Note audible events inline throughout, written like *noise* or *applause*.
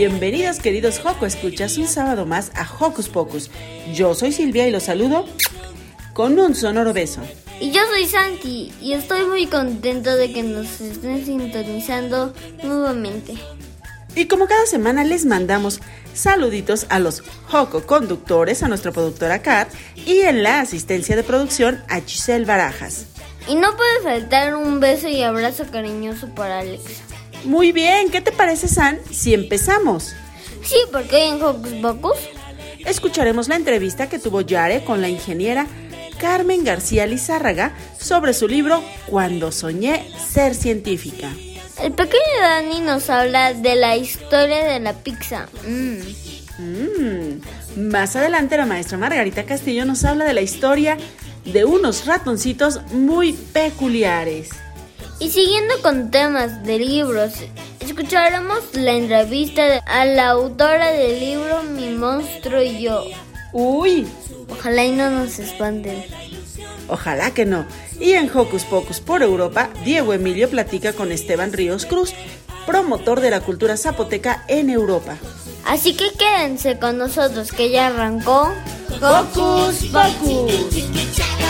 Bienvenidos queridos Joco Escuchas un sábado más a Hocus Pocus. Yo soy Silvia y los saludo con un sonoro beso. Y yo soy Santi y estoy muy contento de que nos estén sintonizando nuevamente. Y como cada semana les mandamos saluditos a los Joco conductores, a nuestra productora Kat y en la asistencia de producción a Giselle Barajas. Y no puede faltar un beso y abrazo cariñoso para Alex. Muy bien, ¿qué te parece San si empezamos? Sí, porque en Hocus Pocus escucharemos la entrevista que tuvo Yare con la ingeniera Carmen García Lizárraga sobre su libro Cuando soñé ser científica. El pequeño Dani nos habla de la historia de la pizza. Mm. Mm. Más adelante la maestra Margarita Castillo nos habla de la historia de unos ratoncitos muy peculiares. Y siguiendo con temas de libros, escucharemos la entrevista a la autora del libro Mi monstruo y yo. Uy, Ojalá y no nos espanten. Ojalá que no. Y en Hocus Pocus por Europa, Diego Emilio platica con Esteban Ríos Cruz, promotor de la cultura zapoteca en Europa. Así que quédense con nosotros que ya arrancó Hocus Pocus.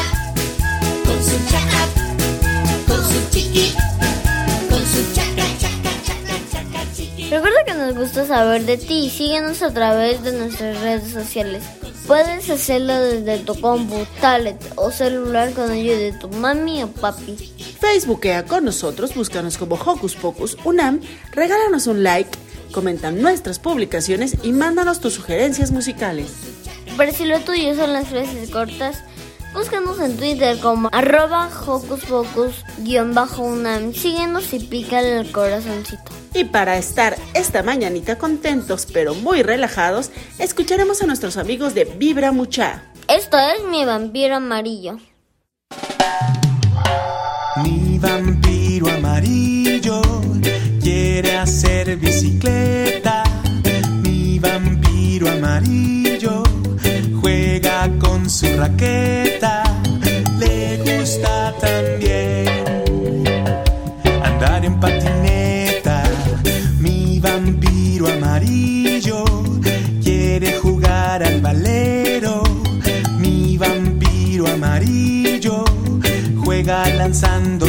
Que nos gusta saber de ti síguenos a través de nuestras redes sociales. Puedes hacerlo desde tu compu, tablet o celular con ayuda de tu mami o papi. Facebookea con nosotros, búscanos como Hocus Pocus Unam, regálanos un like, comenta nuestras publicaciones y mándanos tus sugerencias musicales. Pero si lo tuyo son las frases cortas, búscanos en Twitter como arroba hocus pocus-unam. Síguenos y pícale el corazoncito. Y para estar esta mañanita contentos pero muy relajados, escucharemos a nuestros amigos de Vibra Mucha. Esto es mi vampiro amarillo. Mi vampiro amarillo quiere hacer bicicleta. Mi vampiro amarillo juega con su raqueta. Amarillo quiere jugar al valero. Mi vampiro amarillo juega lanzando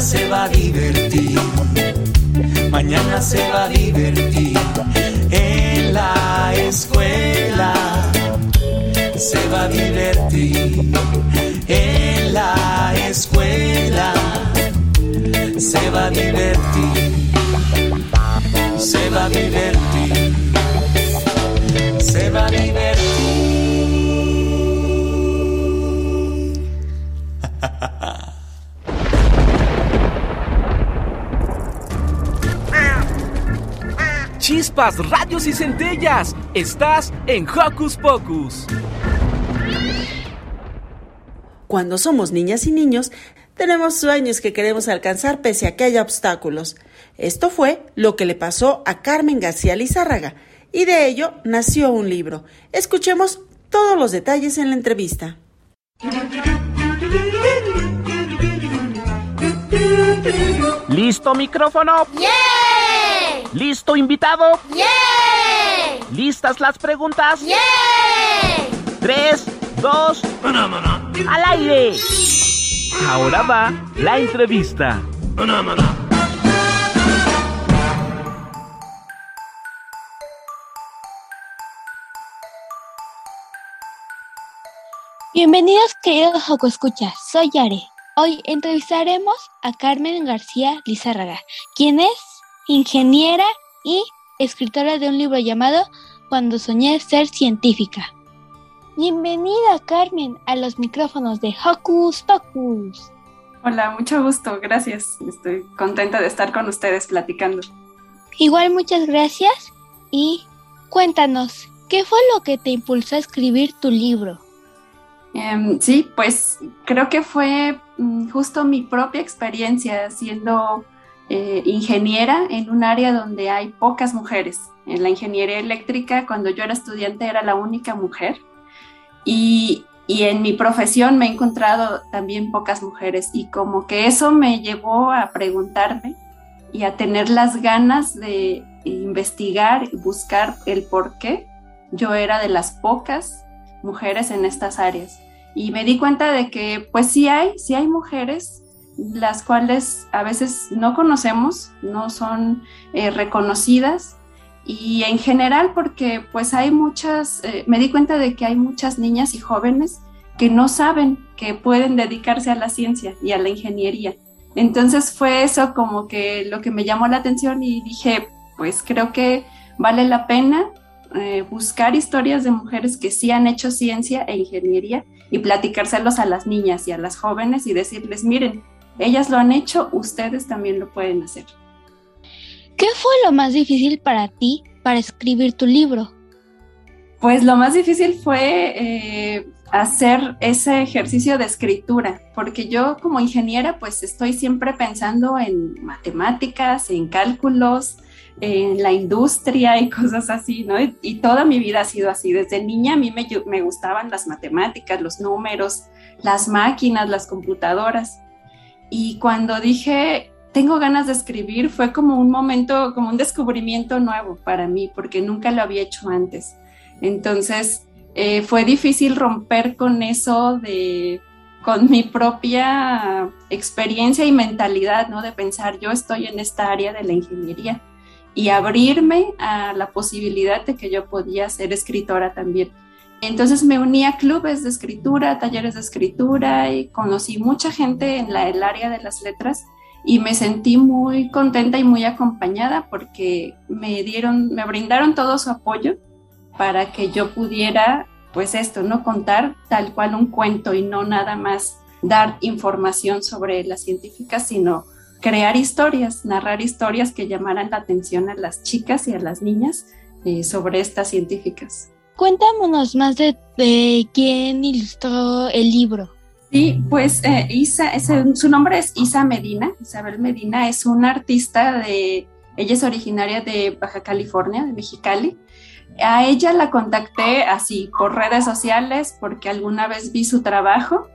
Se va a divertir, mañana se va a divertir en la escuela. Se va a divertir en la escuela se va a divertir, se va a divertir, se va a divertir. Chispas, radios y centellas. Estás en Hocus Pocus. Cuando somos niñas y niños, tenemos sueños que queremos alcanzar pese a que haya obstáculos. Esto fue lo que le pasó a Carmen García Lizárraga, y de ello nació un libro. Escuchemos todos los detalles en la entrevista. ¿Listo micrófono? ¿Listo invitado? ¿Listas las preguntas? Tres, dos, al aire. Ahora va la entrevista. Bienvenidos queridos Joco Escucha, soy Yare. Hoy entrevistaremos a Carmen García Lizárraga, quien es ingeniera y escritora de un libro llamado Cuando soñé ser científica. Bienvenida Carmen a los micrófonos de Hocus Pocus. Hola, mucho gusto, gracias. Estoy contenta de estar con ustedes platicando. Igual muchas gracias y cuéntanos, ¿qué fue lo que te impulsó a escribir tu libro? Em, sí, pues creo que fue mm, justo mi propia experiencia siendo eh, ingeniera en un área donde hay pocas mujeres. En la ingeniería eléctrica, cuando yo era estudiante, era la única mujer. Y, y en mi profesión me he encontrado también pocas mujeres. Y como que eso me llevó a preguntarme y a tener las ganas de investigar y buscar el por qué yo era de las pocas mujeres en estas áreas. Y me di cuenta de que pues sí hay, sí hay mujeres las cuales a veces no conocemos, no son eh, reconocidas y en general porque pues hay muchas, eh, me di cuenta de que hay muchas niñas y jóvenes que no saben que pueden dedicarse a la ciencia y a la ingeniería. Entonces fue eso como que lo que me llamó la atención y dije, pues creo que vale la pena eh, buscar historias de mujeres que sí han hecho ciencia e ingeniería y platicárselos a las niñas y a las jóvenes y decirles, miren, ellas lo han hecho, ustedes también lo pueden hacer. ¿Qué fue lo más difícil para ti para escribir tu libro? Pues lo más difícil fue eh, hacer ese ejercicio de escritura, porque yo como ingeniera pues estoy siempre pensando en matemáticas, en cálculos, en la industria y *laughs* cosas así, ¿no? Y, y toda mi vida ha sido así. Desde niña a mí me, me gustaban las matemáticas, los números, las máquinas, las computadoras. Y cuando dije, tengo ganas de escribir, fue como un momento, como un descubrimiento nuevo para mí, porque nunca lo había hecho antes. Entonces, eh, fue difícil romper con eso de, con mi propia experiencia y mentalidad, ¿no? De pensar, yo estoy en esta área de la ingeniería y abrirme a la posibilidad de que yo podía ser escritora también. Entonces me uní a clubes de escritura, talleres de escritura y conocí mucha gente en la, el área de las letras y me sentí muy contenta y muy acompañada porque me dieron, me brindaron todo su apoyo para que yo pudiera, pues esto, no contar tal cual un cuento y no nada más dar información sobre las científicas, sino crear historias, narrar historias que llamaran la atención a las chicas y a las niñas eh, sobre estas científicas. Cuéntanos más de, de quién ilustró el libro. Sí, pues eh, Isa, ese- su nombre es Isa Medina. Isabel Medina es una artista de, ella es originaria de Baja California, de Mexicali. A ella la contacté así por redes sociales porque alguna vez vi su trabajo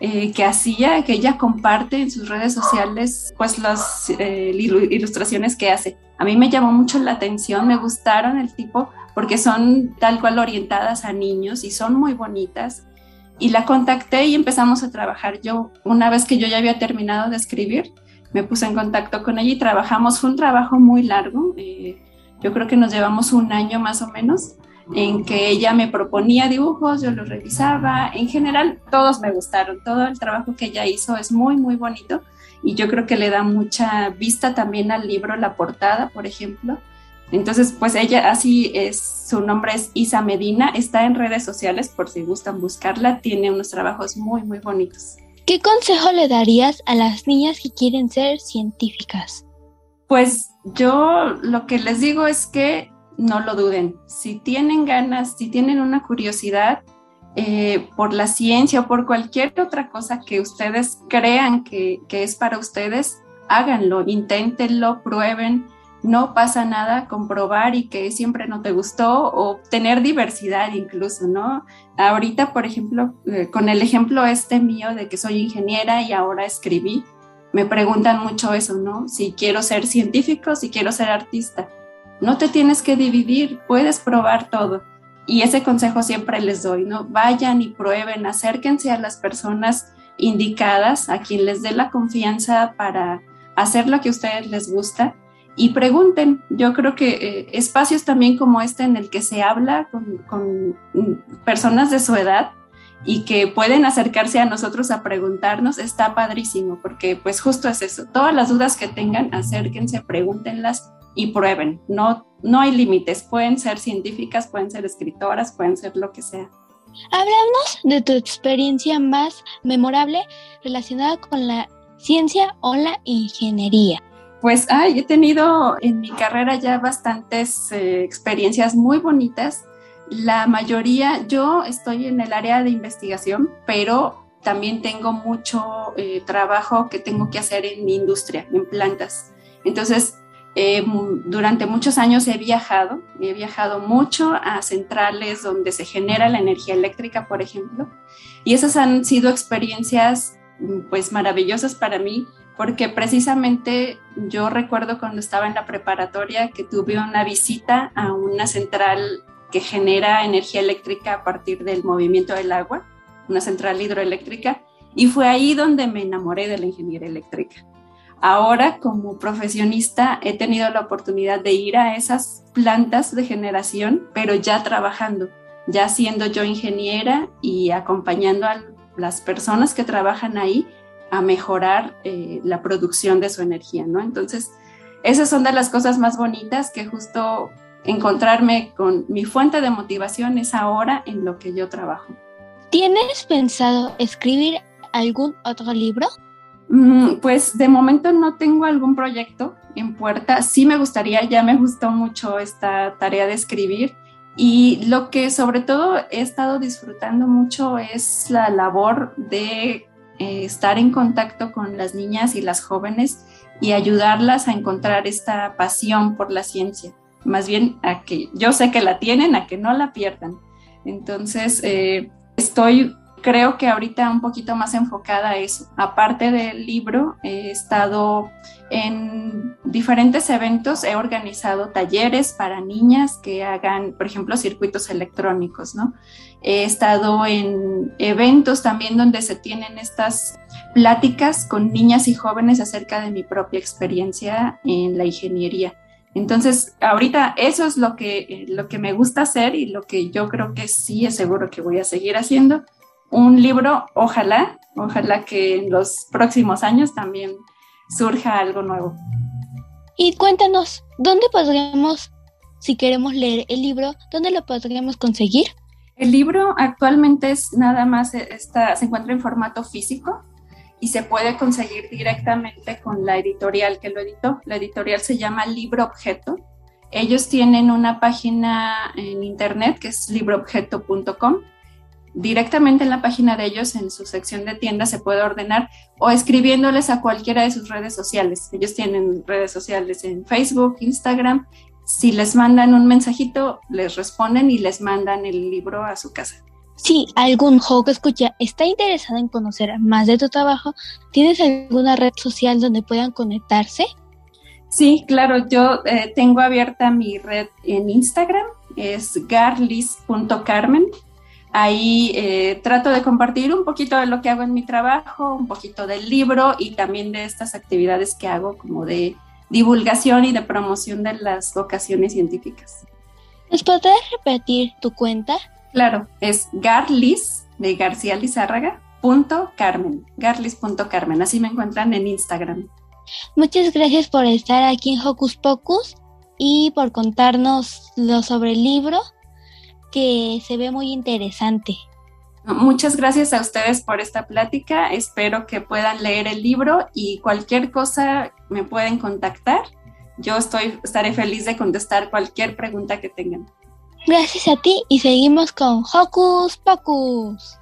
eh, que hacía, que ella comparte en sus redes sociales, pues las eh, ilu- ilustraciones que hace. A mí me llamó mucho la atención, me gustaron el tipo porque son tal cual orientadas a niños y son muy bonitas y la contacté y empezamos a trabajar. Yo, una vez que yo ya había terminado de escribir, me puse en contacto con ella y trabajamos. Fue un trabajo muy largo, eh, yo creo que nos llevamos un año más o menos, en que ella me proponía dibujos, yo los revisaba. En general, todos me gustaron. Todo el trabajo que ella hizo es muy, muy bonito y yo creo que le da mucha vista también al libro, la portada, por ejemplo. Entonces, pues ella, así es, su nombre es Isa Medina, está en redes sociales por si gustan buscarla, tiene unos trabajos muy, muy bonitos. ¿Qué consejo le darías a las niñas que quieren ser científicas? Pues yo lo que les digo es que no lo duden. Si tienen ganas, si tienen una curiosidad eh, por la ciencia o por cualquier otra cosa que ustedes crean que, que es para ustedes, háganlo, inténtenlo, prueben. No pasa nada comprobar y que siempre no te gustó o tener diversidad incluso, ¿no? Ahorita, por ejemplo, eh, con el ejemplo este mío de que soy ingeniera y ahora escribí, me preguntan mucho eso, ¿no? Si quiero ser científico, si quiero ser artista. No te tienes que dividir, puedes probar todo. Y ese consejo siempre les doy, ¿no? Vayan y prueben, acérquense a las personas indicadas, a quien les dé la confianza para hacer lo que a ustedes les gusta y pregunten. Yo creo que eh, espacios también como este en el que se habla con, mm, personas de su edad y que pueden acercarse a nosotros a preguntarnos, está padrísimo, porque pues justo es eso. Todas las dudas que tengan, acérquense, pregúntenlas y prueben. No, no hay límites, pueden ser científicas, pueden ser escritoras, pueden ser lo que sea. Háblanos de tu experiencia más memorable relacionada con la ciencia o la ingeniería. Pues ay, he tenido en mi carrera ya bastantes eh, experiencias muy bonitas. La mayoría, yo estoy en el área de investigación, pero también tengo mucho eh, trabajo que tengo que hacer en mi industria, en plantas. Entonces, eh, durante muchos años he viajado, he viajado mucho a centrales donde se genera la energía eléctrica, por ejemplo, y esas han sido experiencias pues maravillosas para mí porque precisamente yo recuerdo cuando estaba en la preparatoria que tuve una visita a una central que genera energía eléctrica a partir del movimiento del agua, una central hidroeléctrica, y fue ahí donde me enamoré de la ingeniería eléctrica. Ahora, como profesionista, he tenido la oportunidad de ir a esas plantas de generación, pero ya trabajando, ya siendo yo ingeniera y acompañando a las personas que trabajan ahí a mejorar eh, la producción de su energía, ¿no? Entonces, esas son de las cosas más bonitas que justo encontrarme con mi fuente de motivación es ahora en lo que yo trabajo. ¿Tienes pensado escribir algún otro libro? Mm, Pues de momento no tengo algún proyecto en puerta. Sí me gustaría, ya me gustó mucho esta tarea de escribir. Y lo que sobre todo he estado disfrutando mucho es la labor de eh, estar en contacto con las niñas y las jóvenes y ayudarlas a encontrar esta pasión por la ciencia. Más bien a que yo sé que la tienen, a que no la pierdan. Entonces, eh, estoy creo que ahorita un poquito más enfocada a eso. Aparte del libro, he estado en diferentes eventos, he organizado talleres para niñas que hagan, por ejemplo, circuitos electrónicos, ¿no? He estado en eventos también donde se tienen estas pláticas con niñas y jóvenes acerca de mi propia experiencia en la ingeniería. Entonces, ahorita eso es lo que, lo que me gusta hacer y lo que yo creo que sí es seguro que voy a seguir haciendo un libro, ojalá, ojalá que en los próximos años también surja algo nuevo. Y cuéntanos, ¿dónde podríamos, si queremos leer el libro, dónde lo podríamos conseguir? El libro actualmente es nada más, está, se encuentra en formato físico y se puede conseguir directamente con la editorial que lo editó. La editorial se llama Libro Objeto. Ellos tienen una página en internet que es libroobjeto.com. Directamente en la página de ellos, en su sección de tienda, se puede ordenar o escribiéndoles a cualquiera de sus redes sociales. Ellos tienen redes sociales en Facebook, Instagram. Si les mandan un mensajito, les responden y les mandan el libro a su casa. Si algún juego que escucha está interesado en conocer más de tu trabajo, ¿tienes alguna red social donde puedan conectarse? Sí, claro, yo eh, tengo abierta mi red en Instagram, es garlis.carmen. Ahí eh, trato de compartir un poquito de lo que hago en mi trabajo, un poquito del libro y también de estas actividades que hago como de divulgación y de promoción de las vocaciones científicas. ¿Nos podrías repetir tu cuenta? Claro, es garlis de García Lizárraga punto Carmen, garlis.carmen, así me encuentran en Instagram. Muchas gracias por estar aquí en Hocus Pocus y por contarnos lo sobre el libro que se ve muy interesante. Muchas gracias a ustedes por esta plática. Espero que puedan leer el libro y cualquier cosa me pueden contactar. Yo estoy, estaré feliz de contestar cualquier pregunta que tengan. Gracias a ti y seguimos con Hocus Pocus.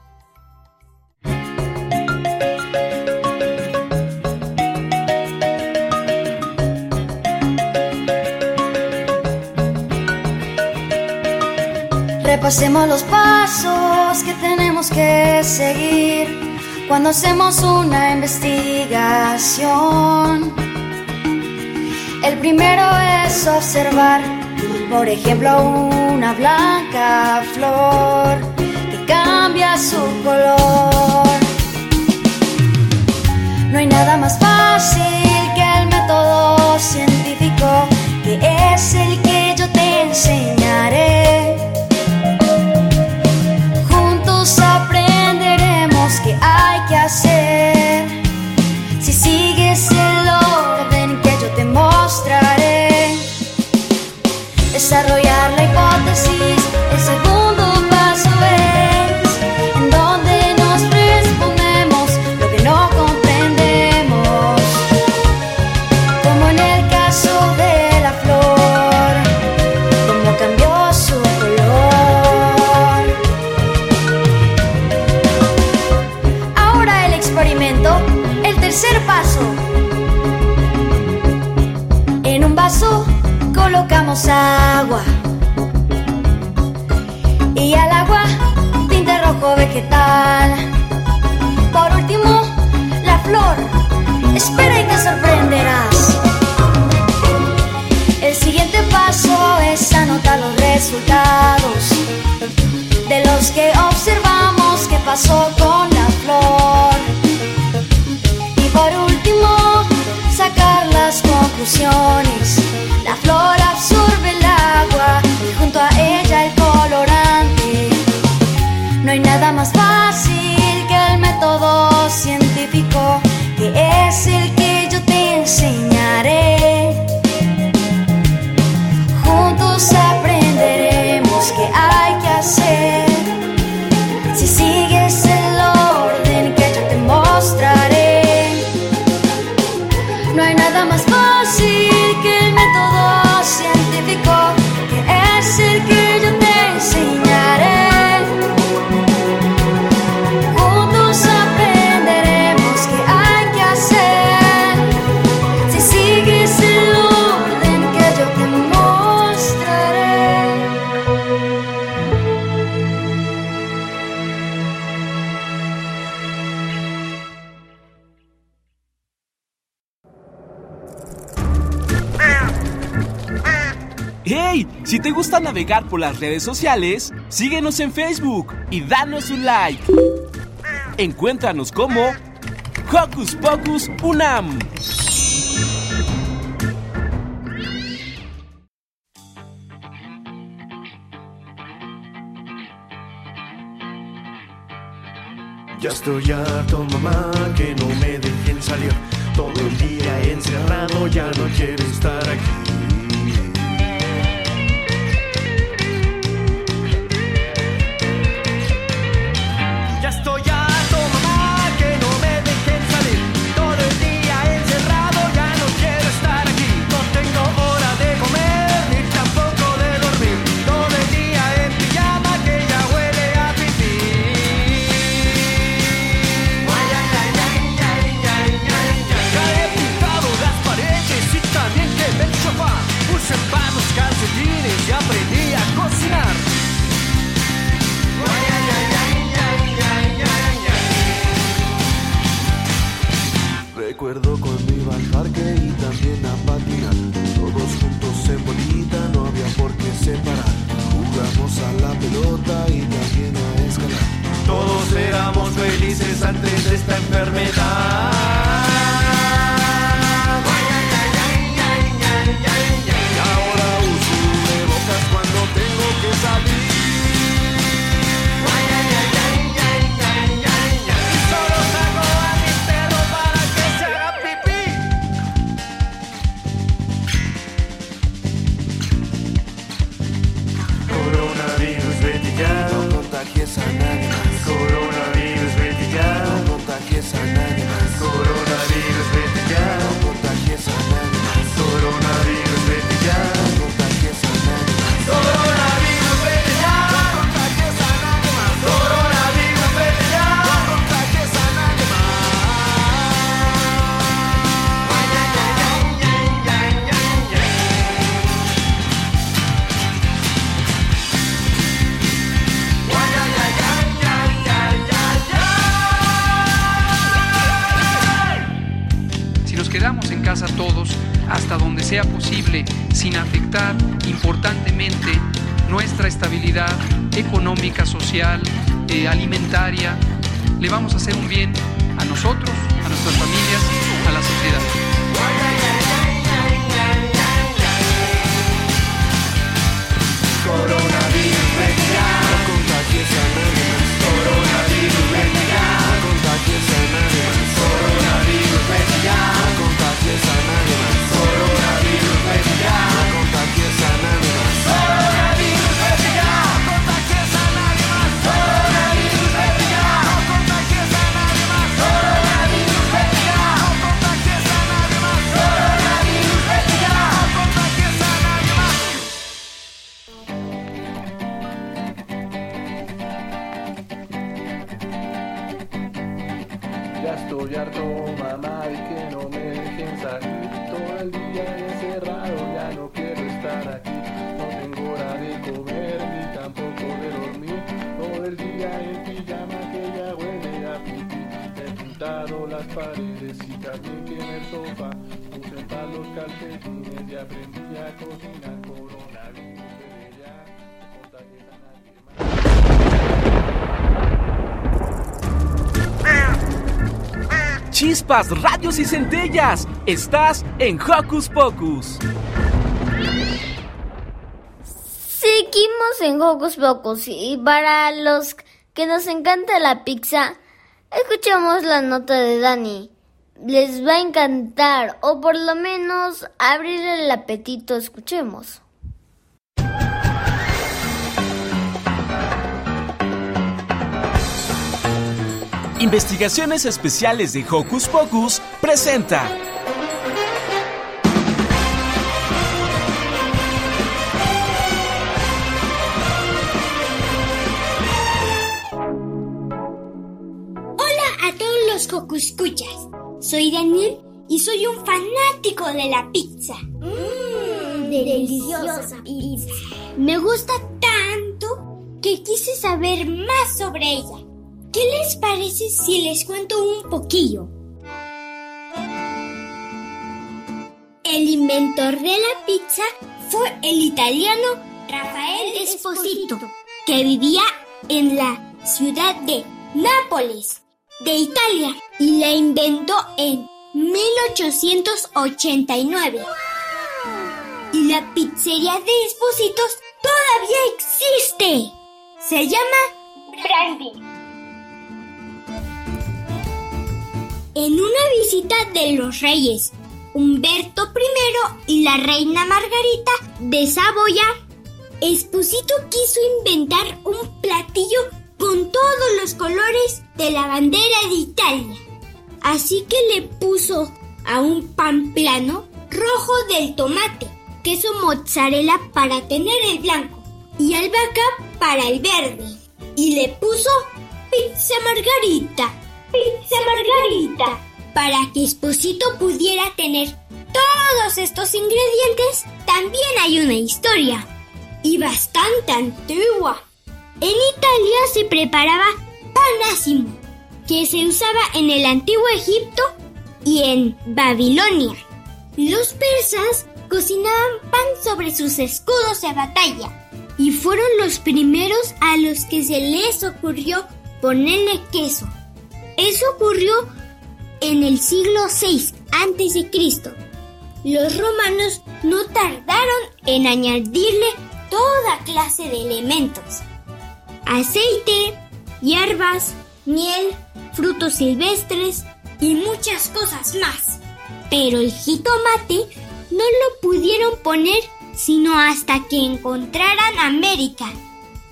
Repasemos los pasos que tenemos que seguir cuando hacemos una investigación. El primero es observar, por ejemplo, una blanca flor que cambia su color. No hay nada más fácil que el método científico, que es el que yo te enseñaré. Si sigues el orden que yo te mostraré, desarrollar la hipótesis, el agua y al agua tinte rojo vegetal. Por último, la flor. Espera y te sorprenderás. El siguiente paso es anotar los resultados de los que observamos que pasó las conclusiones. La flor absorbe el agua y junto a ella el colorante. No hay nada más fácil que el método científico, que es el que yo te enseñaré. Navegar por las redes sociales, síguenos en Facebook y danos un like. Encuéntranos como Hocus Pocus Unam. Ya estoy harto, mamá, que no me dejen salir. Todo el día encerrado, ya no quiero estar aquí. Hasta donde sea posible, sin afectar importantemente nuestra estabilidad económica, social, eh, alimentaria, le vamos a hacer un bien a nosotros, a nuestras familias, a la sociedad. Radios y centellas. Estás en Hocus Pocus. Seguimos en Hocus Pocus y para los que nos encanta la pizza, escuchamos la nota de Dani. Les va a encantar o por lo menos abrir el apetito, escuchemos. Investigaciones Especiales de Hocus Pocus presenta. Hola a todos los cocuscuchas. Soy Daniel y soy un fanático de la pizza. Mmm, deliciosa pizza. Me gusta tanto que quise saber más sobre ella. ¿Qué les parece si les cuento un poquillo? El inventor de la pizza fue el italiano Rafael Esposito, que vivía en la ciudad de Nápoles, de Italia, y la inventó en 1889. Y la pizzería de Espositos todavía existe. Se llama Brandy. En una visita de los reyes Humberto I y la reina Margarita de Saboya, Esposito quiso inventar un platillo con todos los colores de la bandera de Italia. Así que le puso a un pan plano rojo del tomate, queso mozzarella para tener el blanco y albahaca para el verde. Y le puso pizza margarita, pizza margarita, para que Esposito pudiera tener todos estos ingredientes. También hay una historia y bastante antigua. En Italia se preparaba pan ácimo, que se usaba en el antiguo Egipto y en Babilonia. Los persas cocinaban pan sobre sus escudos de batalla y fueron los primeros a los que se les ocurrió ponerle queso. Eso ocurrió en el siglo VI Cristo. Los romanos no tardaron en añadirle toda clase de elementos. Aceite, hierbas, miel, frutos silvestres y muchas cosas más. Pero el jitomate no lo pudieron poner sino hasta que encontraran América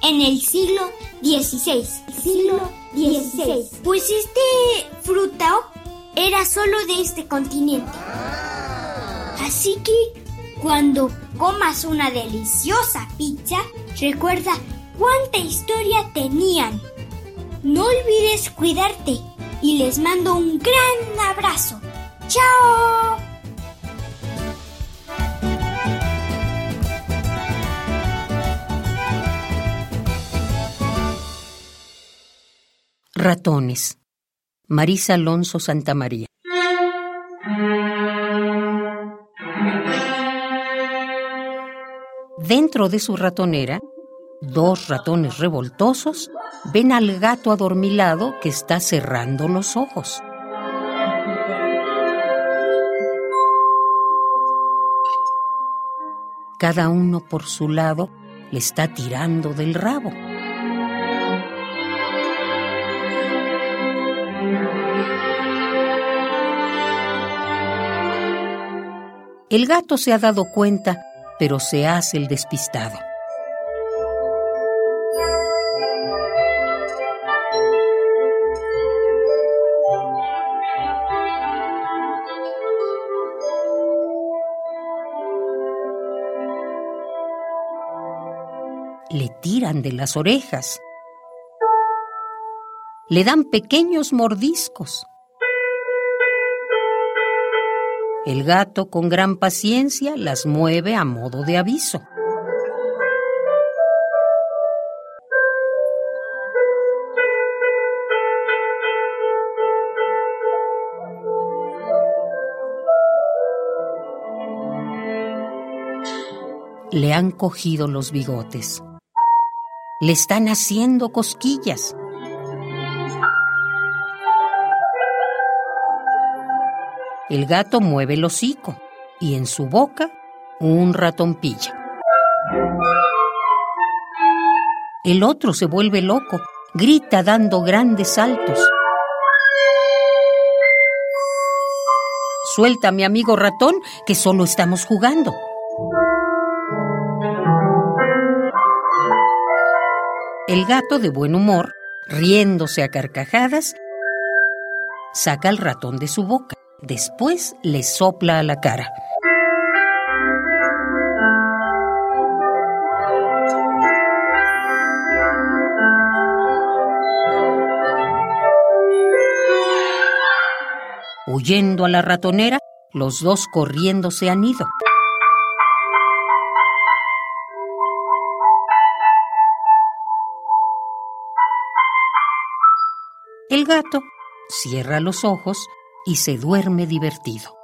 en el siglo XVI. Siglo XVI. Pues este fruta era solo de este continente. Así que cuando comas una deliciosa pizza, recuerda cuánta historia tenían. No olvides cuidarte y les mando un gran abrazo. ¡Chao! Ratones. Marisa Alonso Santamaría. Dentro de su ratonera, dos ratones revoltosos ven al gato adormilado que está cerrando los ojos. Cada uno por su lado le está tirando del rabo. El gato se ha dado cuenta, pero se hace el despistado. Le tiran de las orejas. Le dan pequeños mordiscos. El gato con gran paciencia las mueve a modo de aviso. Le han cogido los bigotes. Le están haciendo cosquillas. El gato mueve el hocico y en su boca un ratón pilla. El otro se vuelve loco, grita dando grandes saltos. Suelta, mi amigo ratón, que solo estamos jugando. El gato, de buen humor, riéndose a carcajadas, saca al ratón de su boca. Después le sopla a la cara. Huyendo a la ratonera, los dos corriendo se han ido. El gato cierra los ojos y se duerme divertido.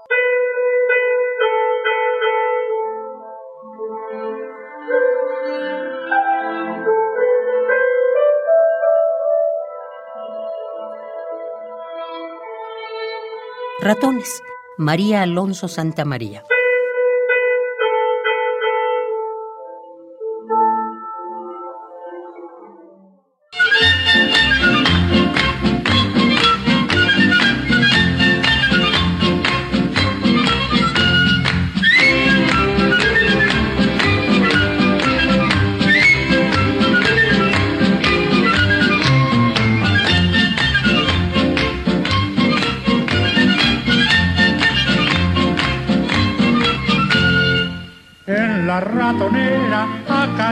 Ratones. María Alonso Santa María.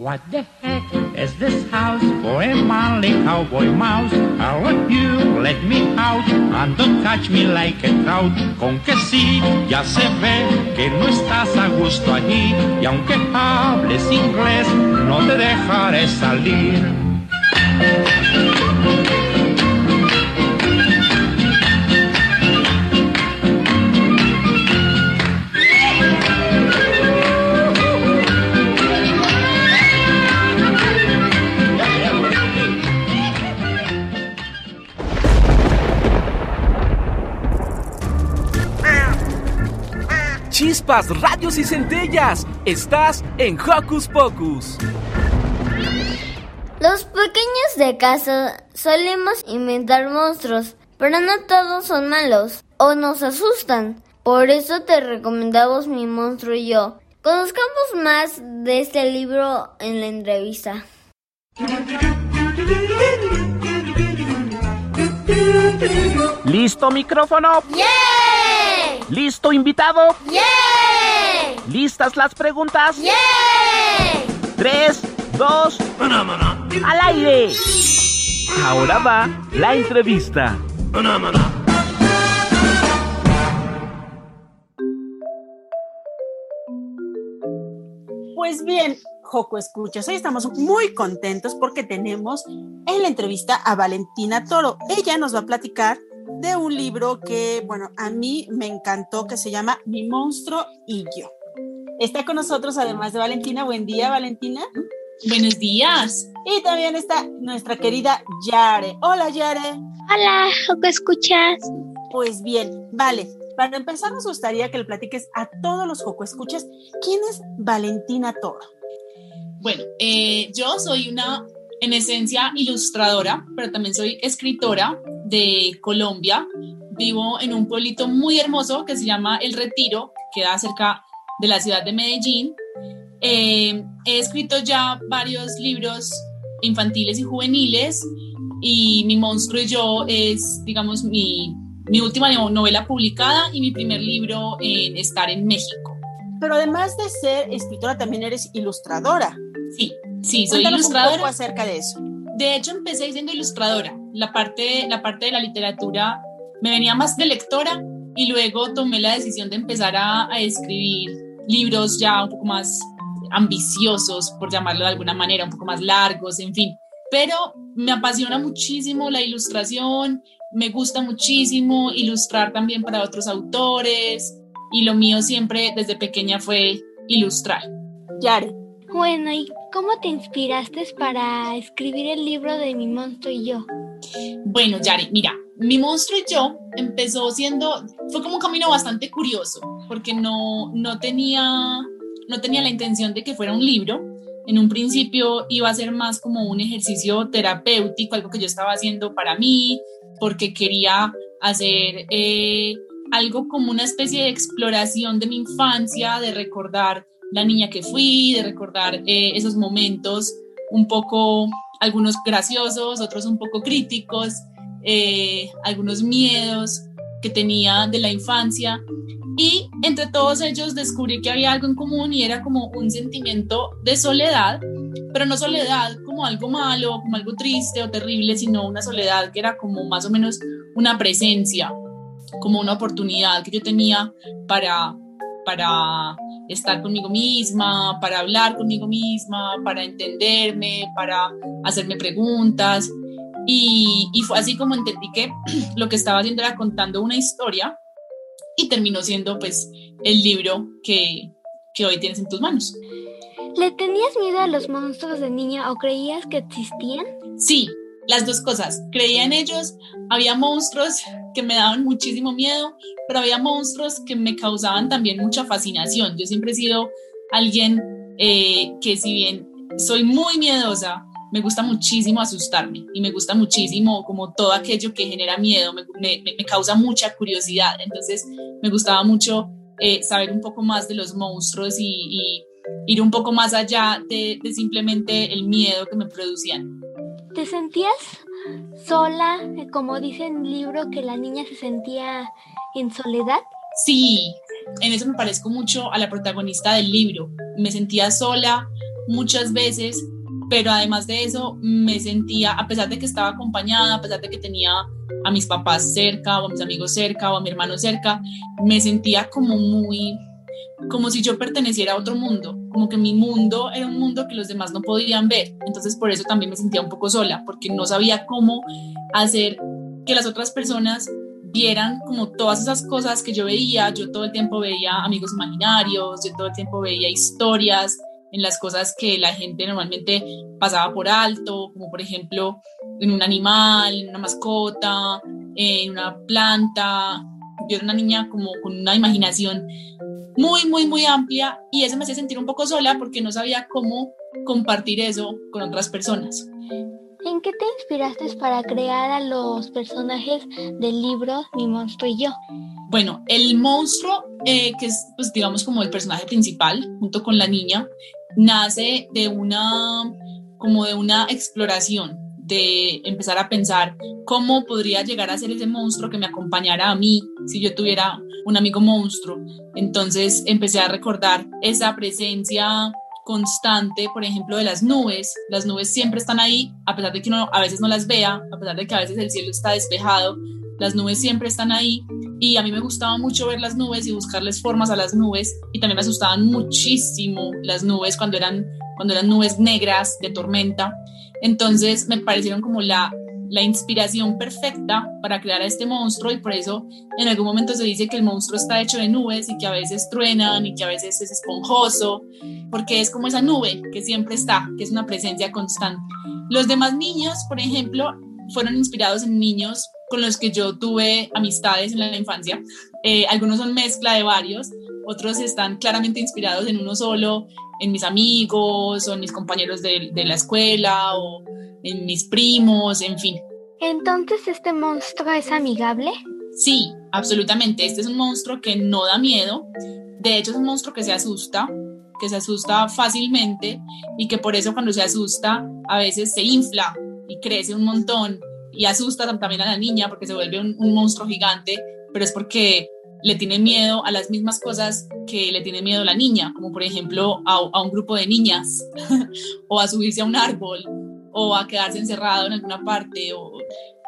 What the heck is this house for a manly cowboy mouse? I'll let you let me out and don't touch me like a trout. Con que sí, ya se ve que no estás a gusto allí y aunque hables inglés, no te dejaré salir. Chispas, radios y centellas. Estás en Hocus Pocus. Los pequeños de casa solemos inventar monstruos, pero no todos son malos o nos asustan. Por eso te recomendamos mi monstruo y yo. Conozcamos más de este libro en la entrevista. ¿Listo micrófono? ¡Yay! ¿Listo invitado? ¡Yay! ¿Listas las preguntas? ¡Yay! Tres, dos, al aire. Ahora va la entrevista. Pues bien, Joco Escuchas, hoy estamos muy contentos porque tenemos en la entrevista a Valentina Toro. Ella nos va a platicar de un libro que, bueno, a mí me encantó, que se llama Mi monstruo y yo. Está con nosotros, además de Valentina. Buen día, Valentina. Buenos días. Y también está nuestra querida Yare. Hola, Yare. Hola, Joco Escuchas. Pues bien, vale. Para empezar, nos gustaría que le platiques a todos los Joco Escuchas quién es Valentina Toro. Bueno, eh, yo soy una, en esencia, ilustradora, pero también soy escritora de Colombia. Vivo en un pueblito muy hermoso que se llama El Retiro, queda cerca de la ciudad de Medellín. Eh, he escrito ya varios libros infantiles y juveniles y Mi monstruo y yo es, digamos, mi, mi última novela publicada y mi primer libro en estar en México. Pero además de ser escritora, también eres ilustradora. Sí, sí, soy Cuéntanos ilustradora. un poco acerca de eso. De hecho, empecé siendo ilustradora. La parte, la parte de la literatura me venía más de lectora y luego tomé la decisión de empezar a, a escribir libros ya un poco más ambiciosos, por llamarlo de alguna manera, un poco más largos, en fin. Pero me apasiona muchísimo la ilustración, me gusta muchísimo ilustrar también para otros autores y lo mío siempre desde pequeña fue ilustrar. Yare. Bueno, ¿y cómo te inspiraste para escribir el libro de Mi monstruo y yo? Bueno, Yari, mira, mi monstruo y yo empezó siendo, fue como un camino bastante curioso, porque no, no, tenía, no tenía la intención de que fuera un libro. En un principio iba a ser más como un ejercicio terapéutico, algo que yo estaba haciendo para mí, porque quería hacer eh, algo como una especie de exploración de mi infancia, de recordar la niña que fui, de recordar eh, esos momentos un poco, algunos graciosos, otros un poco críticos, eh, algunos miedos que tenía de la infancia. Y entre todos ellos descubrí que había algo en común y era como un sentimiento de soledad, pero no soledad como algo malo, como algo triste o terrible, sino una soledad que era como más o menos una presencia, como una oportunidad que yo tenía para, para estar conmigo misma, para hablar conmigo misma, para entenderme, para hacerme preguntas. Y, y fue así como entendí que *clears throat* lo que estaba haciendo era contando una historia y terminó siendo pues el libro que, que hoy tienes en tus manos. ¿Le tenías miedo a los monstruos de niña o creías que existían? Sí, las dos cosas. Creía en ellos, había monstruos que me daban muchísimo miedo, pero había monstruos que me causaban también mucha fascinación. Yo siempre he sido alguien eh, que si bien soy muy miedosa, me gusta muchísimo asustarme y me gusta muchísimo como todo aquello que genera miedo, me, causa mucha curiosidad. Entonces me gustaba mucho eh, saber un poco más de los monstruos y, ir un poco más allá de simplemente el miedo que me producían. ¿Te sentías sola, eh, como dice en el libro, que la niña se sentía en soledad? Sí, en eso me parezco mucho a la protagonista del libro. Me sentía sola, muchas veces, pero además de eso me sentía, a pesar de que estaba acompañada, a pesar de que tenía a mis papás cerca o a mis amigos cerca o a mi hermano cerca, me sentía como muy, como si yo perteneciera a otro mundo, como que mi mundo era un mundo que los demás no podían ver. Entonces por eso también me sentía un poco sola, porque no sabía cómo hacer que las otras personas vieran como todas esas cosas que yo veía. Yo todo el tiempo veía amigos imaginarios, yo todo el tiempo veía historias en las cosas que la gente normalmente pasaba por alto, como por ejemplo en un animal, en una mascota, en una planta. Yo era una niña como con una imaginación muy, muy, muy amplia y eso me hacía sentir un poco sola porque no sabía cómo compartir eso con otras personas. ¿En qué te inspiraste para crear a los personajes del libro Mi monstruo y yo? Bueno, el monstruo, eh, que es, pues, digamos, como el personaje principal, junto con la niña, nace de una, como de una exploración, de empezar a pensar cómo podría llegar a ser ese monstruo que me acompañara a mí si yo tuviera un amigo monstruo. Entonces empecé a recordar esa presencia constante, por ejemplo, de las nubes. Las nubes siempre están ahí, a pesar de que uno a veces no las vea, a pesar de que a veces el cielo está despejado, las nubes siempre están ahí. Y a mí me gustaba mucho ver las nubes y buscarles formas a las nubes. Y también me asustaban muchísimo las nubes cuando eran, cuando eran nubes negras de tormenta. Entonces me parecieron como la, la inspiración perfecta para crear a este monstruo y por eso en algún momento se dice que el monstruo está hecho de nubes y que a veces truenan y que a veces es esponjoso, porque es como esa nube que siempre está, que es una presencia constante. Los demás niños, por ejemplo, fueron inspirados en niños con los que yo tuve amistades en la infancia. Eh, algunos son mezcla de varios, otros están claramente inspirados en uno solo, en mis amigos o en mis compañeros de, de la escuela o en mis primos, en fin. Entonces, ¿este monstruo es amigable? Sí, absolutamente. Este es un monstruo que no da miedo. De hecho, es un monstruo que se asusta, que se asusta fácilmente y que por eso cuando se asusta a veces se infla y crece un montón y asusta también a la niña porque se vuelve un, un monstruo gigante, pero es porque le tiene miedo a las mismas cosas que le tiene miedo la niña, como por ejemplo a, a un grupo de niñas *laughs* o a subirse a un árbol o a quedarse encerrado en alguna parte o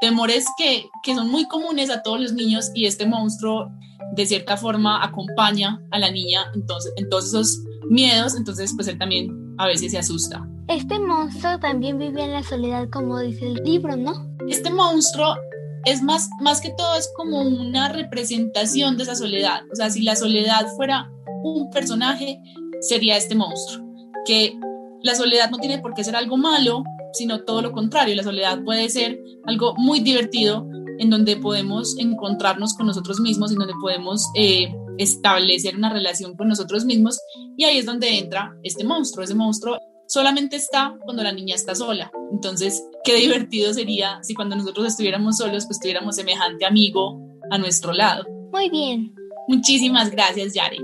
temores que, que son muy comunes a todos los niños y este monstruo de cierta forma acompaña a la niña entonces, en todos esos miedos, entonces pues él también a veces se asusta. Este monstruo también vive en la soledad como dice el libro, ¿no? Este monstruo es más, más que todo es como una representación de esa soledad. O sea, si la soledad fuera un personaje, sería este monstruo. Que la soledad no tiene por qué ser algo malo, sino todo lo contrario. La soledad puede ser algo muy divertido en donde podemos encontrarnos con nosotros mismos, en donde podemos eh, establecer una relación con nosotros mismos. Y ahí es donde entra este monstruo. Ese monstruo solamente está cuando la niña está sola. Entonces, qué divertido sería si cuando nosotros estuviéramos solos, pues tuviéramos semejante amigo a nuestro lado. Muy bien. Muchísimas gracias, Yare.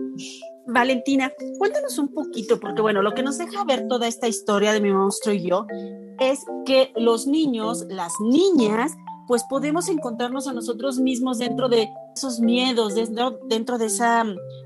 Valentina, cuéntanos un poquito, porque bueno, lo que nos deja ver toda esta historia de mi monstruo y yo es que los niños, las niñas, pues podemos encontrarnos a nosotros mismos dentro de esos miedos, dentro, dentro de esa,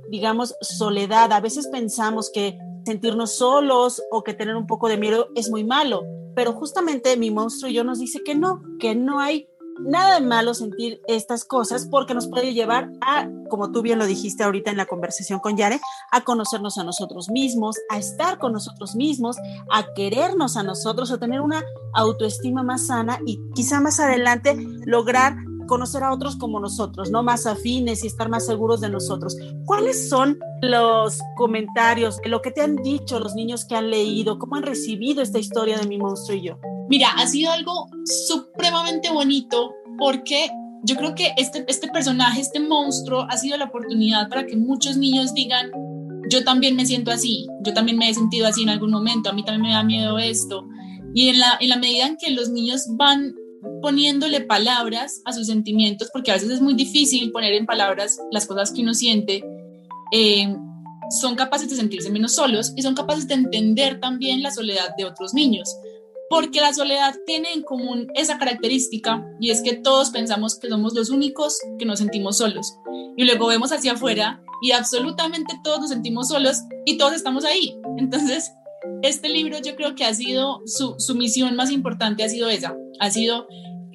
digamos, soledad. A veces pensamos que sentirnos solos o que tener un poco de miedo es muy malo, pero justamente mi monstruo y yo nos dice que no, que no hay nada de malo sentir estas cosas porque nos puede llevar a, como tú bien lo dijiste ahorita en la conversación con Yare, a conocernos a nosotros mismos, a estar con nosotros mismos, a querernos a nosotros, a tener una autoestima más sana y quizá más adelante lograr conocer a otros como nosotros, ¿no? Más afines y estar más seguros de nosotros. ¿Cuáles son los comentarios, lo que te han dicho los niños que han leído, cómo han recibido esta historia de mi monstruo y yo? Mira, ha sido algo supremamente bonito porque yo creo que este, este personaje, este monstruo, ha sido la oportunidad para que muchos niños digan, yo también me siento así, yo también me he sentido así en algún momento, a mí también me da miedo esto. Y en la, en la medida en que los niños van poniéndole palabras a sus sentimientos, porque a veces es muy difícil poner en palabras las cosas que uno siente, eh, son capaces de sentirse menos solos y son capaces de entender también la soledad de otros niños, porque la soledad tiene en común esa característica y es que todos pensamos que somos los únicos que nos sentimos solos y luego vemos hacia afuera y absolutamente todos nos sentimos solos y todos estamos ahí. Entonces, este libro yo creo que ha sido, su, su misión más importante ha sido esa, ha sido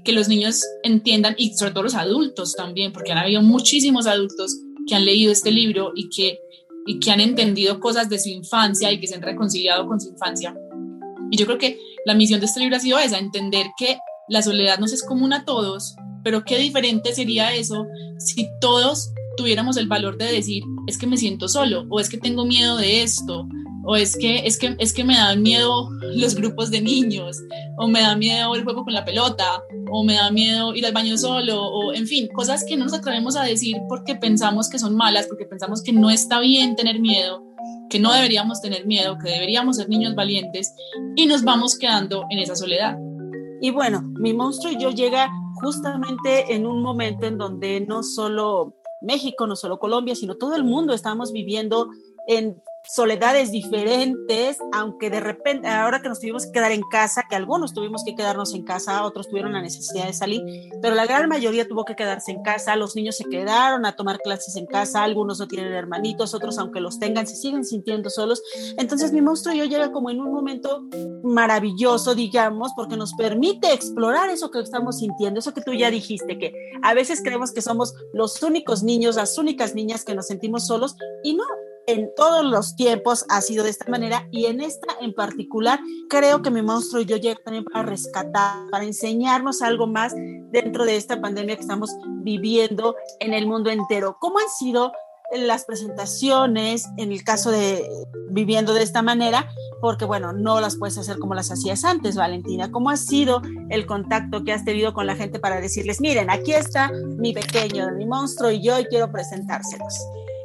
que los niños entiendan y sobre todo los adultos también, porque han habido muchísimos adultos que han leído este libro y que, y que han entendido cosas de su infancia y que se han reconciliado con su infancia. Y yo creo que la misión de este libro ha sido esa, entender que la soledad nos es común a todos, pero qué diferente sería eso si todos tuviéramos el valor de decir, es que me siento solo, o es que tengo miedo de esto, o es que, es que, es que me dan miedo los grupos de niños, o me da miedo el juego con la pelota, o me da miedo ir al baño solo, o en fin, cosas que no nos atrevemos a decir porque pensamos que son malas, porque pensamos que no está bien tener miedo, que no deberíamos tener miedo, que deberíamos ser niños valientes, y nos vamos quedando en esa soledad. Y bueno, mi monstruo y yo llega justamente en un momento en donde no solo México, no solo Colombia, sino todo el mundo estamos viviendo en soledades diferentes, aunque de repente, ahora que nos tuvimos que quedar en casa, que algunos tuvimos que quedarnos en casa, otros tuvieron la necesidad de salir, pero la gran mayoría tuvo que quedarse en casa, los niños se quedaron a tomar clases en casa, algunos no tienen hermanitos, otros aunque los tengan se siguen sintiendo solos. Entonces mi monstruo yo llega como en un momento maravilloso, digamos, porque nos permite explorar eso que estamos sintiendo, eso que tú ya dijiste, que a veces creemos que somos los únicos niños, las únicas niñas que nos sentimos solos y no, en todos los tiempos ha sido de esta manera y en esta en particular creo que mi monstruo y yo llego también para rescatar, para enseñarnos algo más dentro de esta pandemia que estamos viviendo en el mundo entero. ¿Cómo han sido las presentaciones en el caso de viviendo de esta manera? Porque bueno, no las puedes hacer como las hacías antes, Valentina. ¿Cómo ha sido el contacto que has tenido con la gente para decirles, miren, aquí está mi pequeño, mi monstruo y yo y quiero presentárselos?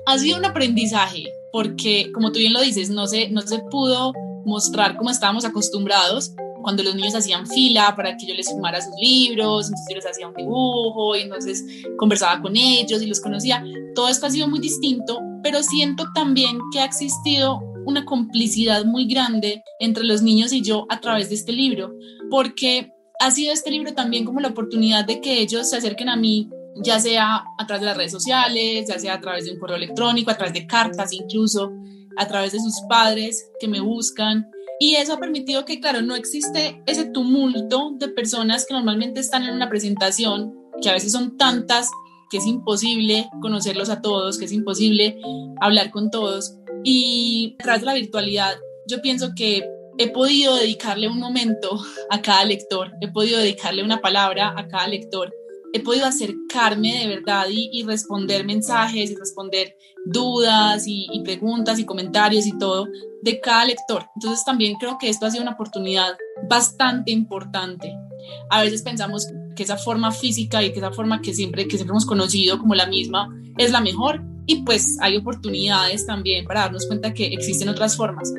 Ha sido un aprendizaje porque, como tú bien lo dices, no se, no se pudo mostrar como estábamos acostumbrados cuando los niños hacían fila para que yo les firmara sus libros, entonces yo les hacía un dibujo y entonces conversaba con ellos y los conocía. Todo esto ha sido muy distinto, pero siento también que ha existido una complicidad muy grande entre los niños y yo a través de este libro, porque ha sido este libro también como la oportunidad de que ellos se acerquen a mí ya sea a través de las redes sociales, ya sea a través de un correo electrónico, a través de cartas incluso, a través de sus padres que me buscan. Y eso ha permitido que, claro, no existe ese tumulto de personas que normalmente están en una presentación, que a veces son tantas que es imposible conocerlos a todos, que es imposible hablar con todos. Y de la virtualidad, yo pienso que he podido dedicarle un momento a cada lector, he podido dedicarle una palabra a cada lector he podido acercarme de verdad y, responder mensajes y responder dudas y, y, preguntas y comentarios y todo de cada lector. Entonces también creo que esto ha sido una oportunidad bastante importante. A veces pensamos que esa forma física y que esa forma que siempre, que siempre hemos conocido como la misma es la mejor y pues hay oportunidades también para darnos cuenta que existen otras formas.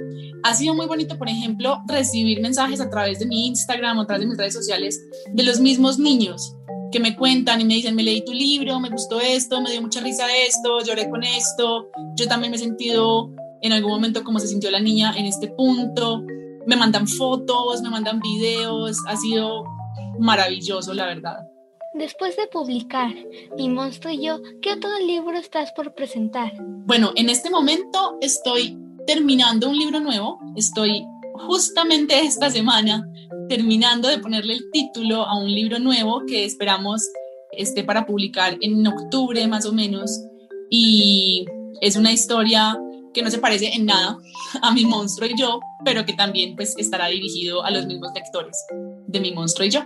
Ha sido muy bonito, por ejemplo, recibir mensajes a través de mi Instagram a través de mis redes sociales de los mismos niños que me cuentan y me dicen, me leí tu libro, me gustó esto, me dio mucha risa esto, lloré con esto, yo también me he sentido en algún momento como se sintió la niña en este punto, me mandan fotos, me mandan videos, ha sido maravilloso, la verdad. Después de publicar Mi monstruo y yo, ¿qué otro libro estás por presentar? Bueno, en este momento estoy terminando un libro nuevo, estoy justamente esta semana terminando de ponerle el título a un libro nuevo que esperamos esté para publicar en octubre más o menos. Y es una historia que no se parece en nada a mi monstruo y yo, pero que también pues estará dirigido a los mismos lectores de mi monstruo y yo.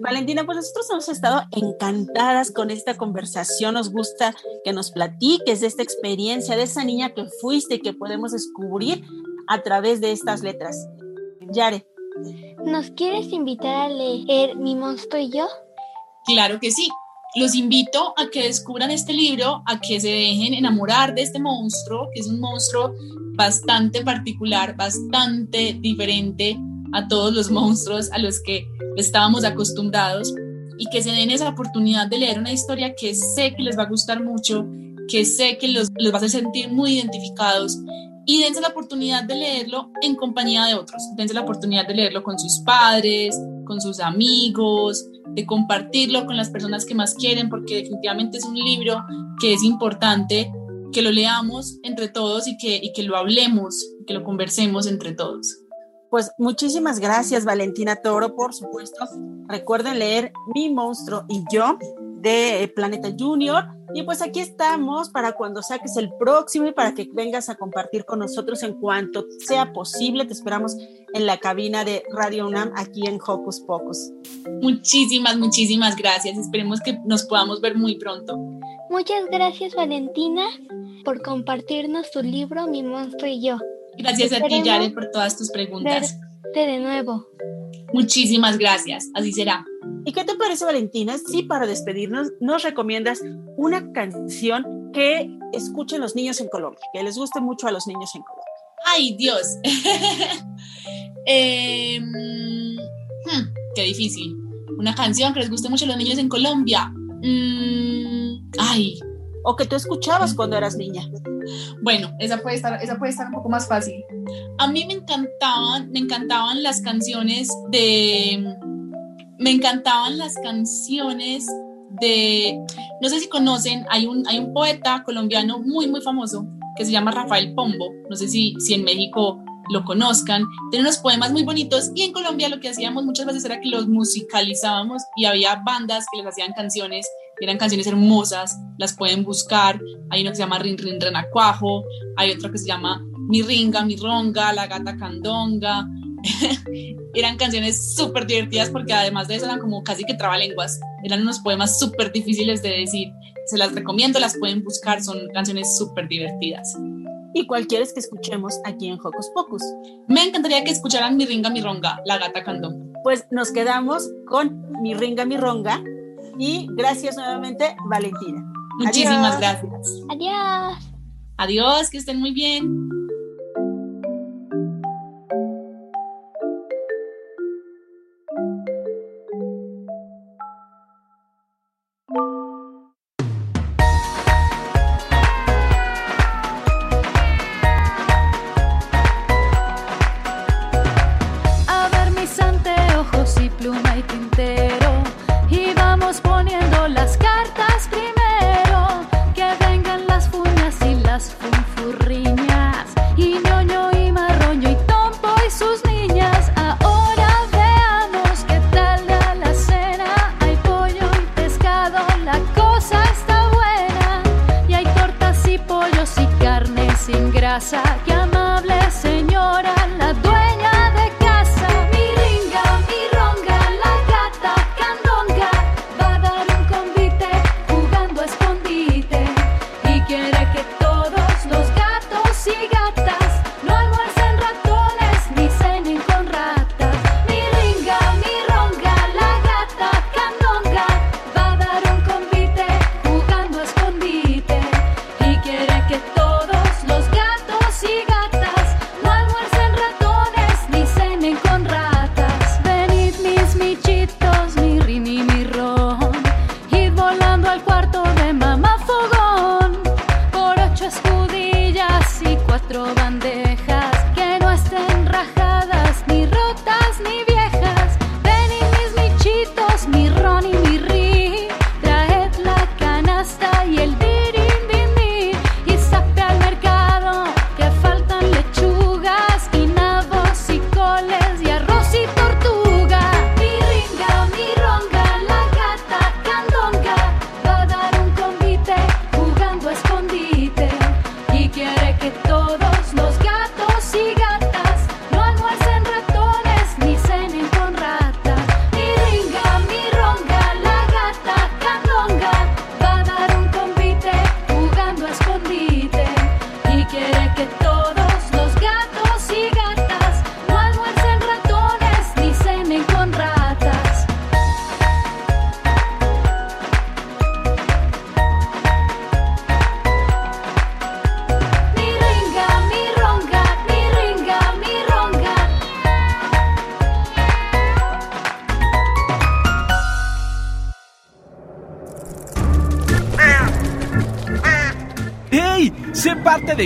Valentina, pues nosotros hemos estado encantadas con esta conversación. Nos gusta que nos platiques de esta experiencia, de esa niña que fuiste y que podemos descubrir a través de estas letras. Yare. ¿Nos quieres invitar a leer Mi monstruo y yo? Claro que sí. Los invito a que descubran este libro, a que se dejen enamorar de este monstruo, que es un monstruo bastante particular, bastante diferente a todos los monstruos a los que estábamos acostumbrados y que se den esa oportunidad de leer una historia que sé que les va a gustar mucho, que sé que los, los va a hacer sentir muy identificados y dense la oportunidad de leerlo en compañía de otros. Dense la oportunidad de leerlo con sus padres, con sus amigos, de compartirlo con las personas que más quieren, porque definitivamente es un libro que es importante que lo leamos entre todos y que, y que lo hablemos, que lo conversemos entre todos. Pues muchísimas gracias Valentina Toro, por supuesto. Recuerden leer Mi monstruo y yo de Planeta Junior. Y pues aquí estamos para cuando saques el próximo y para que vengas a compartir con nosotros en cuanto sea posible. Te esperamos en la cabina de Radio UNAM aquí en Hocus Pocus. Muchísimas, muchísimas gracias. Esperemos que nos podamos ver muy pronto. Muchas gracias Valentina por compartirnos tu libro Mi monstruo y yo. Gracias a ti, Yare, por todas tus preguntas. Verte de nuevo. Muchísimas gracias. Así será. ¿Y qué te parece, Valentina? Si para despedirnos nos recomiendas una canción que escuchen los niños en Colombia, que les guste mucho a los niños en Colombia. Ay, Dios. *laughs* Em, hmm, qué difícil. Una canción que les guste mucho a los niños en Colombia. Mm, ay. O que tú escuchabas cuando eras niña. Bueno, esa puede estar, esa puede estar un poco más fácil. A mí me encantaban, me encantaban las canciones de, me encantaban las canciones de, no sé si conocen, hay un, hay un poeta colombiano muy, muy famoso que se llama Rafael Pombo. No sé si, si en México lo conozcan. Tiene unos poemas muy bonitos y en Colombia lo que hacíamos muchas veces era que los musicalizábamos y había bandas que les hacían canciones eran canciones hermosas, las pueden buscar. Hay uno que se llama Rin Rin Renacuajo, hay otro que se llama Mi Ringa, Mi Ronga, La Gata Candonga. *laughs* eran canciones súper divertidas porque además de eso eran como casi que trabalenguas. Eran unos poemas súper difíciles de decir. Se las recomiendo, las pueden buscar, son canciones súper divertidas. ¿Y cuál quieres que escuchemos aquí en Hocus Pocus? Me encantaría que escucharan Mi Ringa, Mi Ronga, La Gata Candonga. Pues nos quedamos con Mi Ringa, Mi Ronga y gracias nuevamente, Valentina. Muchísimas Adiós. gracias. Adiós. Adiós, que estén muy bien.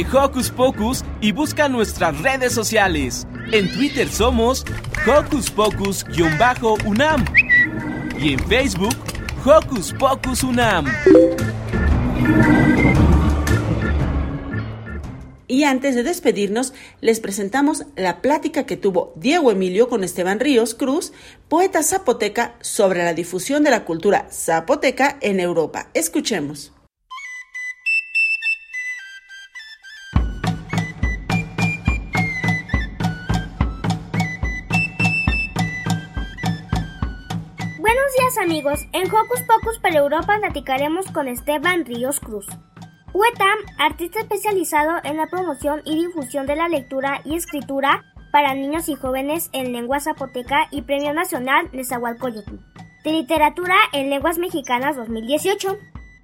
De Hocus Pocus y busca nuestras redes sociales. En Twitter somos Hocus Pocus-UNAM y en Facebook Hocus Pocus UNAM. Y antes de despedirnos, les presentamos la plática que tuvo Diego Emilio con Esteban Ríos Cruz, poeta zapoteca, sobre la difusión de la cultura zapoteca en Europa. Escuchemos. Amigos, en Hocus Pocus para Europa platicaremos con Esteban Ríos Cruz. Poeta, artista especializado en la promoción y difusión de la lectura y escritura para niños y jóvenes en lengua zapoteca y Premio Nacional Nezahualcóyotl de Literatura en Lenguas Mexicanas 2018,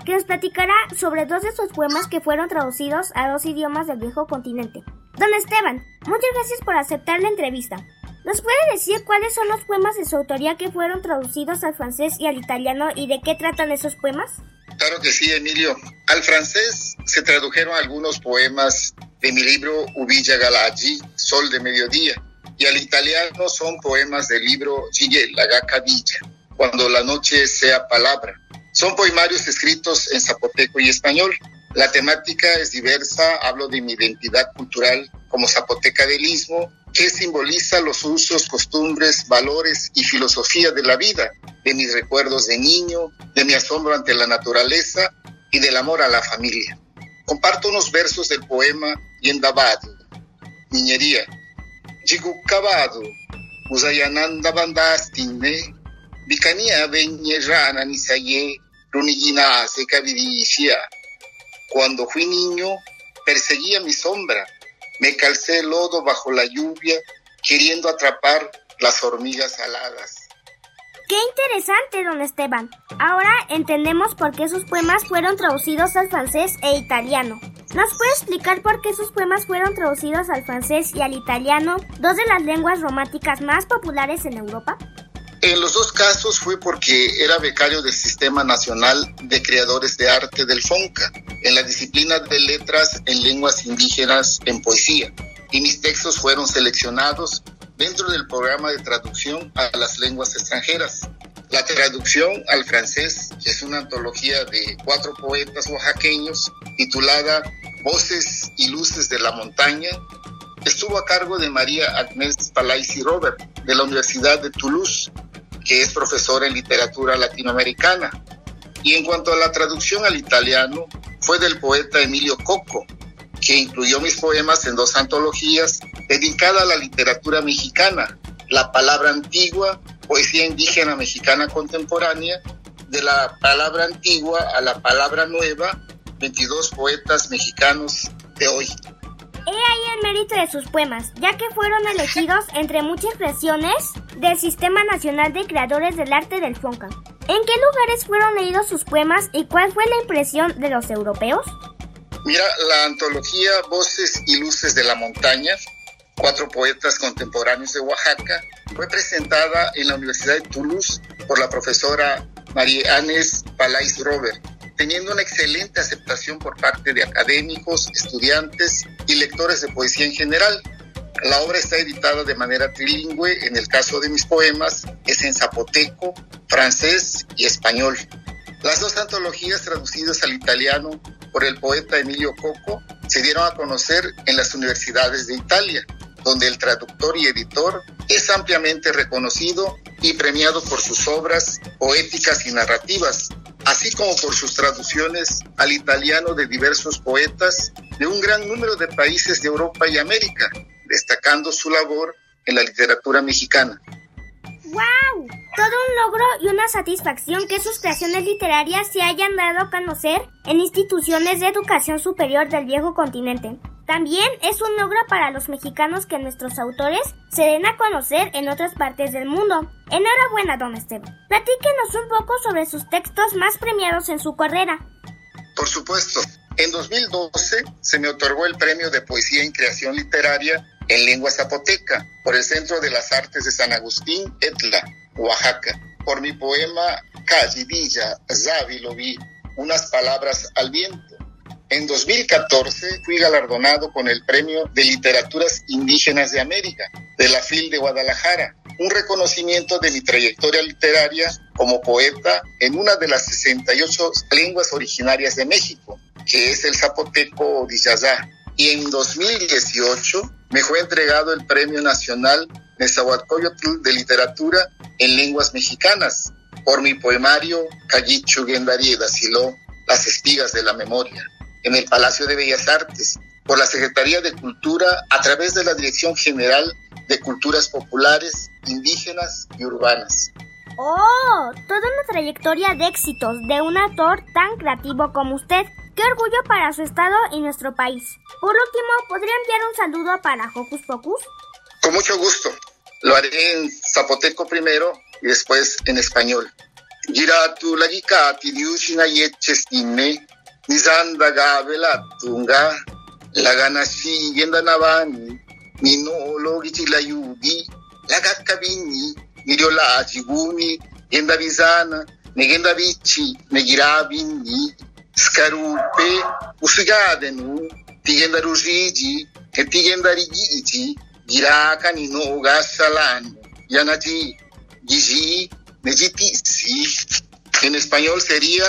que nos platicará sobre dos de sus poemas que fueron traducidos a dos idiomas del viejo continente. Don Esteban, muchas gracias por aceptar la entrevista. ¿Nos puede decir cuáles son los poemas de su autoría que fueron traducidos al francés y al italiano y de qué tratan esos poemas? Claro que sí, Emilio. Al francés se tradujeron algunos poemas de mi libro Ubilla Galagi, Sol de Mediodía, y al italiano son poemas del libro Gille, la Gacadilla, Cuando la noche sea palabra. Son poemarios escritos en zapoteco y español. La temática es diversa, hablo de mi identidad cultural como zapoteca del Istmo, que simboliza los usos, costumbres, valores y filosofía de la vida, de mis recuerdos de niño, de mi asombro ante la naturaleza y del amor a la familia. Comparto unos versos del poema Yendabado, Niñería. Jigukabado, Usayananda Bandastine, Bicania Beñerrana Nisaye, Runigina Secaviricia. Cuando fui niño, perseguía mi sombra, me calcé el lodo bajo la lluvia, queriendo atrapar las hormigas aladas. ¡Qué interesante, don Esteban! Ahora entendemos por qué sus poemas fueron traducidos al francés e italiano. ¿Nos puede explicar por qué sus poemas fueron traducidos al francés y al italiano, dos de las lenguas románticas más populares en Europa? En los dos casos fue porque era becario del Sistema Nacional de Creadores de Arte del FONCA, en la disciplina de letras en lenguas indígenas en poesía, y mis textos fueron seleccionados dentro del programa de traducción a las lenguas extranjeras. La traducción al francés es una antología de cuatro poetas oaxaqueños titulada Voces y Luces de la Montaña. Estuvo a cargo de María Agnès Palaisi Robert de la Universidad de Toulouse, que es profesora en literatura latinoamericana. Y en cuanto a la traducción al italiano, fue del poeta Emilio Coco, que incluyó mis poemas en dos antologías dedicadas a la literatura mexicana, La Palabra Antigua, Poesía Indígena Mexicana Contemporánea, de la palabra antigua a la palabra nueva, 22 poetas mexicanos de hoy. He ahí el mérito de sus poemas, ya que fueron elegidos entre muchas creaciones del Sistema Nacional de Creadores del Arte del FONCA. ¿En qué lugares fueron leídos sus poemas y cuál fue la impresión de los europeos? Mira, la antología Voces y Luces de la Montaña, cuatro poetas contemporáneos de Oaxaca, fue presentada en la Universidad de Toulouse por la profesora María Anes Palais Robert, teniendo una excelente aceptación por parte de académicos, estudiantes y lectores de poesía en general. La obra está editada de manera trilingüe, en el caso de mis poemas es en zapoteco, francés y español. Las dos antologías traducidas al italiano por el poeta Emilio Coco se dieron a conocer en las universidades de Italia, donde el traductor y editor es ampliamente reconocido y premiado por sus obras poéticas y narrativas, así como por sus traducciones al italiano de diversos poetas de un gran número de países de Europa y América, destacando su labor en la literatura mexicana. ¡Wow! Todo un logro y una satisfacción que sus creaciones literarias se hayan dado a conocer en instituciones de educación superior del viejo continente. También es un logro para los mexicanos que nuestros autores se den a conocer en otras partes del mundo. Enhorabuena, don Esteban. Platíquenos un poco sobre sus textos más premiados en su carrera. Por supuesto, en 2012 se me otorgó el premio de poesía en creación literaria en lengua zapoteca por el Centro de las Artes de San Agustín, Etla, Oaxaca, por mi poema Callidilla, Zavilovi, unas palabras al viento. En 2014 fui galardonado con el Premio de Literaturas Indígenas de América de la FIL de Guadalajara, un reconocimiento de mi trayectoria literaria como poeta en una de las 68 lenguas originarias de México, que es el zapoteco diyazá. y en 2018 me fue entregado el Premio Nacional Nezahualcóyotl de Literatura en Lenguas Mexicanas por mi poemario Cayichu Gendarieda Las Espigas de la Memoria, en el Palacio de Bellas Artes, por la Secretaría de Cultura a través de la Dirección General de Culturas Populares, Indígenas y Urbanas. ¡Oh! Toda una trayectoria de éxitos de un autor tan creativo como usted. ¡Qué orgullo para su estado y nuestro país! Por último, ¿podría enviar un saludo para Hocus Pocus? Con mucho gusto. Lo haré en zapoteco primero y después en español. Giratu diushina yechestine, nizanda gabelatunga, laganashi yenda navani, nino logichi la yugi, lagakabini, miriola ajiguni, yenda bizana, negenda bichi, negirabini, skarupe, usigadenu, tigenda rujiji, tigenda rigiji, giraka nino gasalano, yanaji, gizi, nejitisi. En español sería,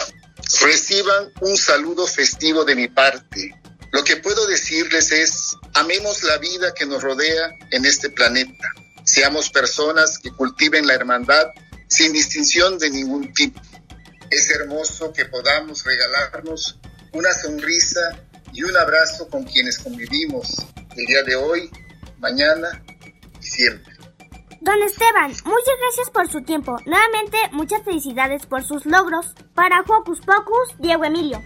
reciban un saludo festivo de mi parte. Lo que puedo decirles es, amemos la vida que nos rodea en este planeta. Seamos personas que cultiven la hermandad sin distinción de ningún tipo. Es hermoso que podamos regalarnos una sonrisa y un abrazo con quienes convivimos el día de hoy, mañana y siempre. Don Esteban, muchas gracias por su tiempo. Nuevamente, muchas felicidades por sus logros. Para Hocus Pocus, Diego Emilio.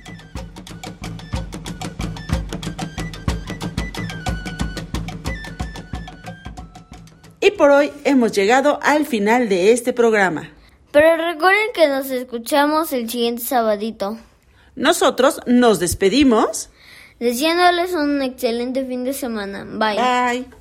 Y por hoy hemos llegado al final de este programa. Pero recuerden que nos escuchamos el siguiente sabadito. Nosotros nos despedimos. Deseándoles un excelente fin de semana. Bye. Bye.